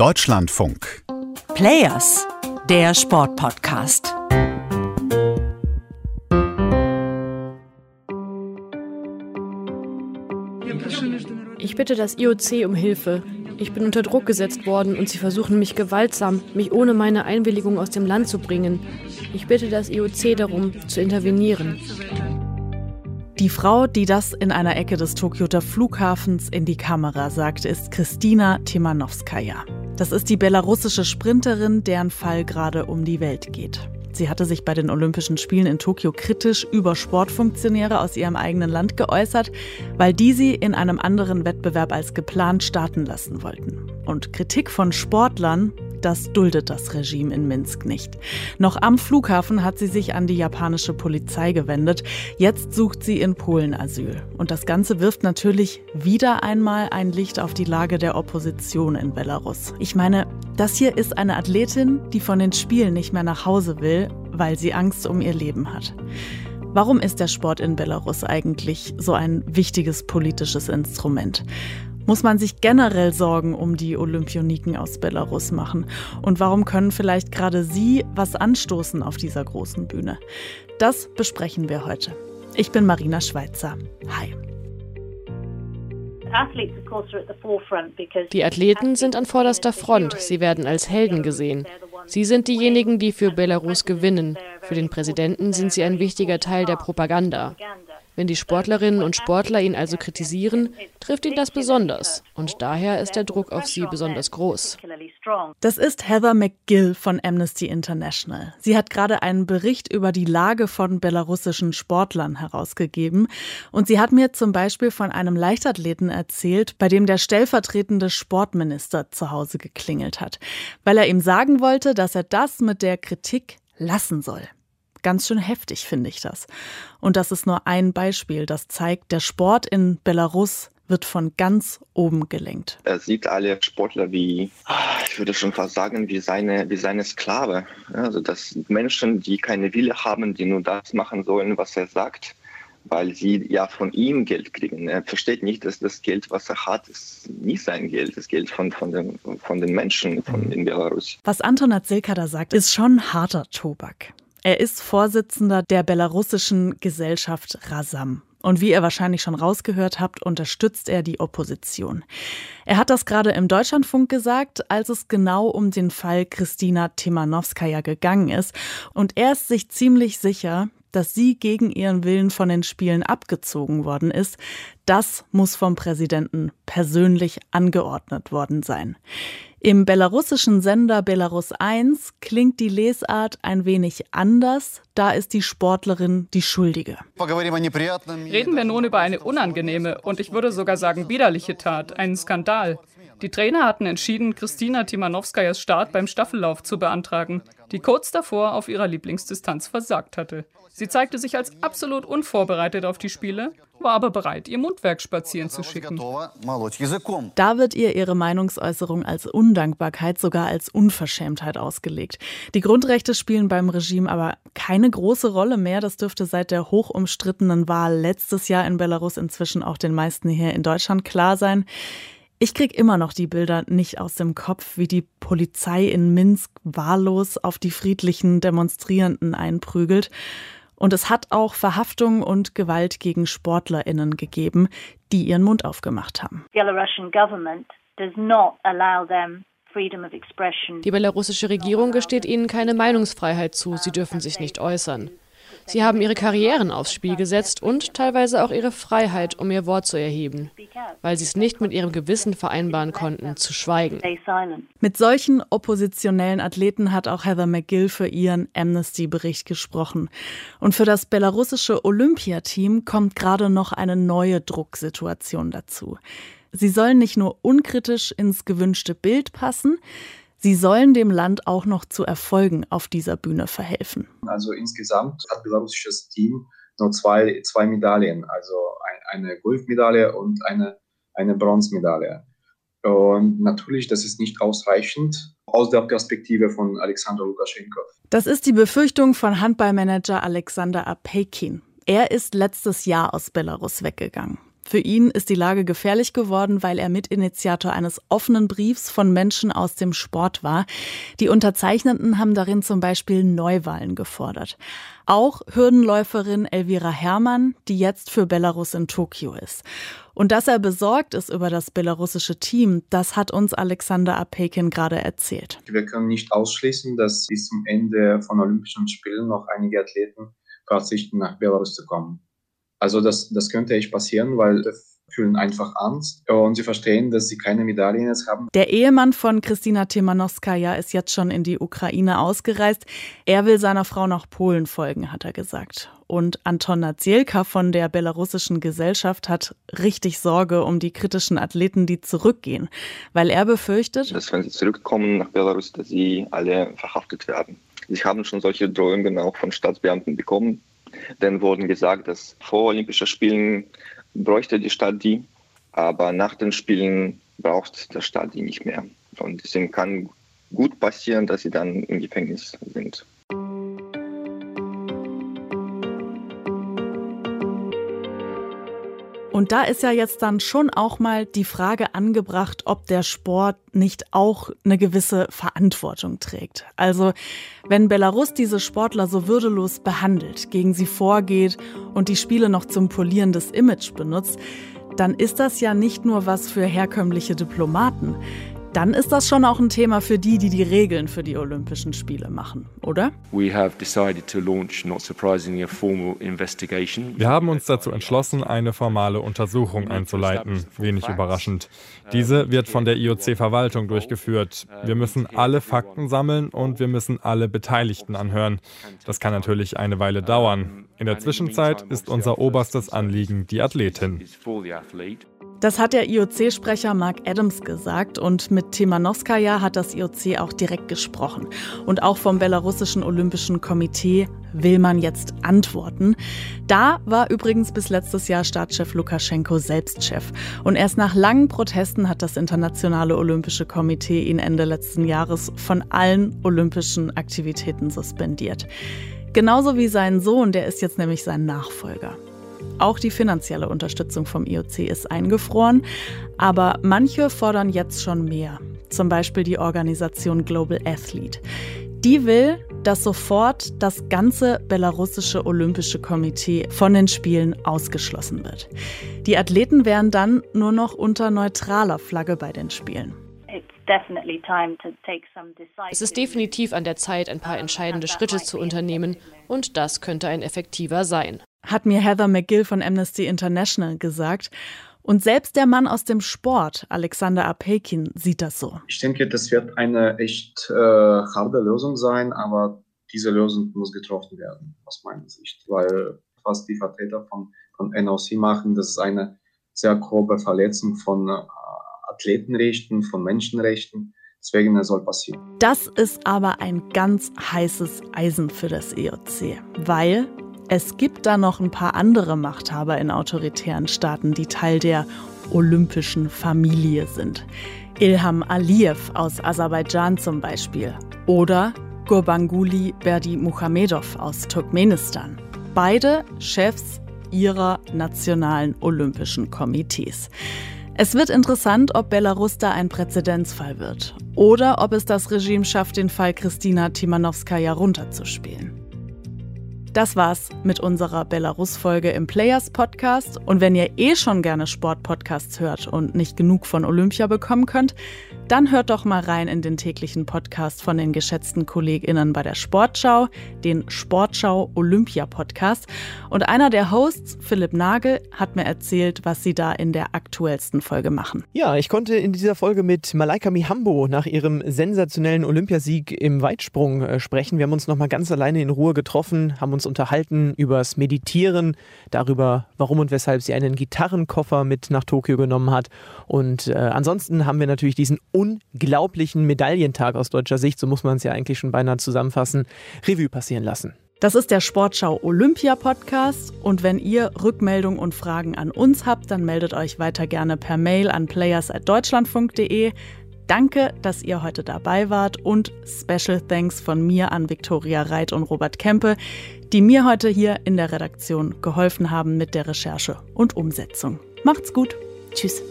Deutschlandfunk. Players, der Sportpodcast. Ich bitte das IOC um Hilfe. Ich bin unter Druck gesetzt worden und sie versuchen mich gewaltsam, mich ohne meine Einwilligung aus dem Land zu bringen. Ich bitte das IOC darum, zu intervenieren. Die Frau, die das in einer Ecke des Tokioter Flughafens in die Kamera sagt, ist Kristina Timanowskaja. Das ist die belarussische Sprinterin, deren Fall gerade um die Welt geht. Sie hatte sich bei den Olympischen Spielen in Tokio kritisch über Sportfunktionäre aus ihrem eigenen Land geäußert, weil die sie in einem anderen Wettbewerb als geplant starten lassen wollten. Und Kritik von Sportlern das duldet das Regime in Minsk nicht. Noch am Flughafen hat sie sich an die japanische Polizei gewendet. Jetzt sucht sie in Polen Asyl. Und das Ganze wirft natürlich wieder einmal ein Licht auf die Lage der Opposition in Belarus. Ich meine, das hier ist eine Athletin, die von den Spielen nicht mehr nach Hause will, weil sie Angst um ihr Leben hat. Warum ist der Sport in Belarus eigentlich so ein wichtiges politisches Instrument? Muss man sich generell Sorgen um die Olympioniken aus Belarus machen? Und warum können vielleicht gerade Sie was anstoßen auf dieser großen Bühne? Das besprechen wir heute. Ich bin Marina Schweizer. Hi. Die Athleten sind an vorderster Front. Sie werden als Helden gesehen. Sie sind diejenigen, die für Belarus gewinnen. Für den Präsidenten sind sie ein wichtiger Teil der Propaganda. Wenn die Sportlerinnen und Sportler ihn also kritisieren, trifft ihn das besonders. Und daher ist der Druck auf sie besonders groß. Das ist Heather McGill von Amnesty International. Sie hat gerade einen Bericht über die Lage von belarussischen Sportlern herausgegeben. Und sie hat mir zum Beispiel von einem Leichtathleten erzählt, bei dem der stellvertretende Sportminister zu Hause geklingelt hat, weil er ihm sagen wollte, dass er das mit der Kritik lassen soll. Ganz schön heftig finde ich das. Und das ist nur ein Beispiel, das zeigt, der Sport in Belarus wird von ganz oben gelenkt. Er sieht alle Sportler wie, ich würde schon fast sagen, wie seine, wie seine Sklave. Also das sind Menschen, die keine Wille haben, die nur das machen sollen, was er sagt, weil sie ja von ihm Geld kriegen. Er versteht nicht, dass das Geld, was er hat, ist nicht sein Geld, das Geld von, von, den, von den Menschen von in Belarus. Was Anton Azilka da sagt, ist schon harter Tobak. Er ist Vorsitzender der belarussischen Gesellschaft Rasam. Und wie ihr wahrscheinlich schon rausgehört habt, unterstützt er die Opposition. Er hat das gerade im Deutschlandfunk gesagt, als es genau um den Fall Christina Timanowskaja gegangen ist. Und er ist sich ziemlich sicher, dass sie gegen ihren Willen von den Spielen abgezogen worden ist. Das muss vom Präsidenten persönlich angeordnet worden sein. Im belarussischen Sender Belarus 1 klingt die Lesart ein wenig anders. Da ist die Sportlerin die Schuldige. Reden wir nun über eine unangenehme und ich würde sogar sagen widerliche Tat, einen Skandal. Die Trainer hatten entschieden, Kristina Timanowskajas Start beim Staffellauf zu beantragen, die kurz davor auf ihrer Lieblingsdistanz versagt hatte. Sie zeigte sich als absolut unvorbereitet auf die Spiele, war aber bereit, ihr Mundwerk spazieren zu schicken. Da wird ihr ihre Meinungsäußerung als Undankbarkeit, sogar als Unverschämtheit ausgelegt. Die Grundrechte spielen beim Regime aber keine große Rolle mehr. Das dürfte seit der hochumstrittenen Wahl letztes Jahr in Belarus inzwischen auch den meisten hier in Deutschland klar sein. Ich krieg immer noch die Bilder nicht aus dem Kopf, wie die Polizei in Minsk wahllos auf die friedlichen Demonstrierenden einprügelt. Und es hat auch Verhaftungen und Gewalt gegen SportlerInnen gegeben, die ihren Mund aufgemacht haben. Die belarussische Regierung gesteht ihnen keine Meinungsfreiheit zu, sie dürfen sich nicht äußern. Sie haben ihre Karrieren aufs Spiel gesetzt und teilweise auch ihre Freiheit, um ihr Wort zu erheben, weil sie es nicht mit ihrem Gewissen vereinbaren konnten, zu schweigen. Mit solchen oppositionellen Athleten hat auch Heather McGill für ihren Amnesty-Bericht gesprochen. Und für das belarussische Olympiateam kommt gerade noch eine neue Drucksituation dazu. Sie sollen nicht nur unkritisch ins gewünschte Bild passen, Sie sollen dem Land auch noch zu Erfolgen auf dieser Bühne verhelfen. Also insgesamt hat belarussisches Team nur zwei, zwei Medaillen, also eine Goldmedaille und eine, eine Bronzemedaille. Und natürlich, das ist nicht ausreichend aus der Perspektive von Alexander Lukaschenko. Das ist die Befürchtung von Handballmanager Alexander Apeikin. Er ist letztes Jahr aus Belarus weggegangen. Für ihn ist die Lage gefährlich geworden, weil er Mitinitiator eines offenen Briefs von Menschen aus dem Sport war. Die Unterzeichnenden haben darin zum Beispiel Neuwahlen gefordert. Auch Hürdenläuferin Elvira Herrmann, die jetzt für Belarus in Tokio ist. Und dass er besorgt ist über das belarussische Team, das hat uns Alexander Apekin gerade erzählt. Wir können nicht ausschließen, dass bis zum Ende von Olympischen Spielen noch einige Athleten verzichten, nach Belarus zu kommen. Also das, das könnte echt passieren, weil fühlen einfach Angst und sie verstehen, dass sie keine Medaillen jetzt haben. Der Ehemann von Kristina Timanowskaja ist jetzt schon in die Ukraine ausgereist. Er will seiner Frau nach Polen folgen, hat er gesagt. Und Anton Nadzielka von der belarussischen Gesellschaft hat richtig Sorge um die kritischen Athleten, die zurückgehen, weil er befürchtet, dass wenn sie zurückkommen nach Belarus, dass sie alle verhaftet werden. Sie haben schon solche Drohungen auch von Staatsbeamten bekommen. Dann wurden gesagt, dass vor Olympischen Spielen bräuchte die Stadt die, aber nach den Spielen braucht der Staat die nicht mehr. Und deswegen kann gut passieren, dass sie dann im Gefängnis sind. Und da ist ja jetzt dann schon auch mal die Frage angebracht, ob der Sport nicht auch eine gewisse Verantwortung trägt. Also wenn Belarus diese Sportler so würdelos behandelt, gegen sie vorgeht und die Spiele noch zum Polieren des Image benutzt, dann ist das ja nicht nur was für herkömmliche Diplomaten dann ist das schon auch ein Thema für die, die die Regeln für die Olympischen Spiele machen, oder? Wir haben uns dazu entschlossen, eine formale Untersuchung einzuleiten. Wenig überraschend. Diese wird von der IOC-Verwaltung durchgeführt. Wir müssen alle Fakten sammeln und wir müssen alle Beteiligten anhören. Das kann natürlich eine Weile dauern. In der Zwischenzeit ist unser oberstes Anliegen die Athletin. Das hat der IOC-Sprecher Mark Adams gesagt und mit Timanowskaja hat das IOC auch direkt gesprochen. Und auch vom belarussischen Olympischen Komitee will man jetzt antworten. Da war übrigens bis letztes Jahr Staatschef Lukaschenko selbst Chef. Und erst nach langen Protesten hat das Internationale Olympische Komitee ihn Ende letzten Jahres von allen olympischen Aktivitäten suspendiert. Genauso wie sein Sohn, der ist jetzt nämlich sein Nachfolger. Auch die finanzielle Unterstützung vom IOC ist eingefroren, aber manche fordern jetzt schon mehr. Zum Beispiel die Organisation Global Athlete. Die will, dass sofort das ganze belarussische Olympische Komitee von den Spielen ausgeschlossen wird. Die Athleten wären dann nur noch unter neutraler Flagge bei den Spielen. Es ist definitiv an der Zeit, ein paar entscheidende Schritte zu unternehmen, und das könnte ein effektiver sein hat mir Heather McGill von Amnesty International gesagt. Und selbst der Mann aus dem Sport, Alexander Apekin, sieht das so. Ich denke, das wird eine echt äh, harte Lösung sein, aber diese Lösung muss getroffen werden, aus meiner Sicht. Weil was die Vertreter von, von NOC machen, das ist eine sehr grobe Verletzung von äh, Athletenrechten, von Menschenrechten. Deswegen das soll passieren. Das ist aber ein ganz heißes Eisen für das EOC, weil es gibt da noch ein paar andere Machthaber in autoritären Staaten, die Teil der olympischen Familie sind. Ilham Aliyev aus Aserbaidschan zum Beispiel. Oder Gurbanguly Berdimuhamedov aus Turkmenistan. Beide Chefs ihrer nationalen olympischen Komitees. Es wird interessant, ob Belarus da ein Präzedenzfall wird oder ob es das Regime schafft, den Fall Kristina Timanowskaja runterzuspielen. Das war's mit unserer Belarus-Folge im Players Podcast. Und wenn ihr eh schon gerne Sport-Podcasts hört und nicht genug von Olympia bekommen könnt, dann hört doch mal rein in den täglichen Podcast von den geschätzten KollegInnen bei der Sportschau, den Sportschau Olympia Podcast. Und einer der Hosts, Philipp Nagel, hat mir erzählt, was sie da in der aktuellsten Folge machen. Ja, ich konnte in dieser Folge mit Malaika Mihambo nach ihrem sensationellen Olympiasieg im Weitsprung äh, sprechen. Wir haben uns nochmal ganz alleine in Ruhe getroffen, haben uns unterhalten übers Meditieren, darüber, warum und weshalb sie einen Gitarrenkoffer mit nach Tokio genommen hat. Und äh, ansonsten haben wir natürlich diesen unglaublichen Medaillentag aus deutscher Sicht, so muss man es ja eigentlich schon beinahe zusammenfassen, Revue passieren lassen. Das ist der Sportschau Olympia Podcast und wenn ihr Rückmeldungen und Fragen an uns habt, dann meldet euch weiter gerne per Mail an players@deutschlandfunk.de. Danke, dass ihr heute dabei wart und Special Thanks von mir an Viktoria Reit und Robert Kempe, die mir heute hier in der Redaktion geholfen haben mit der Recherche und Umsetzung. Macht's gut. Tschüss.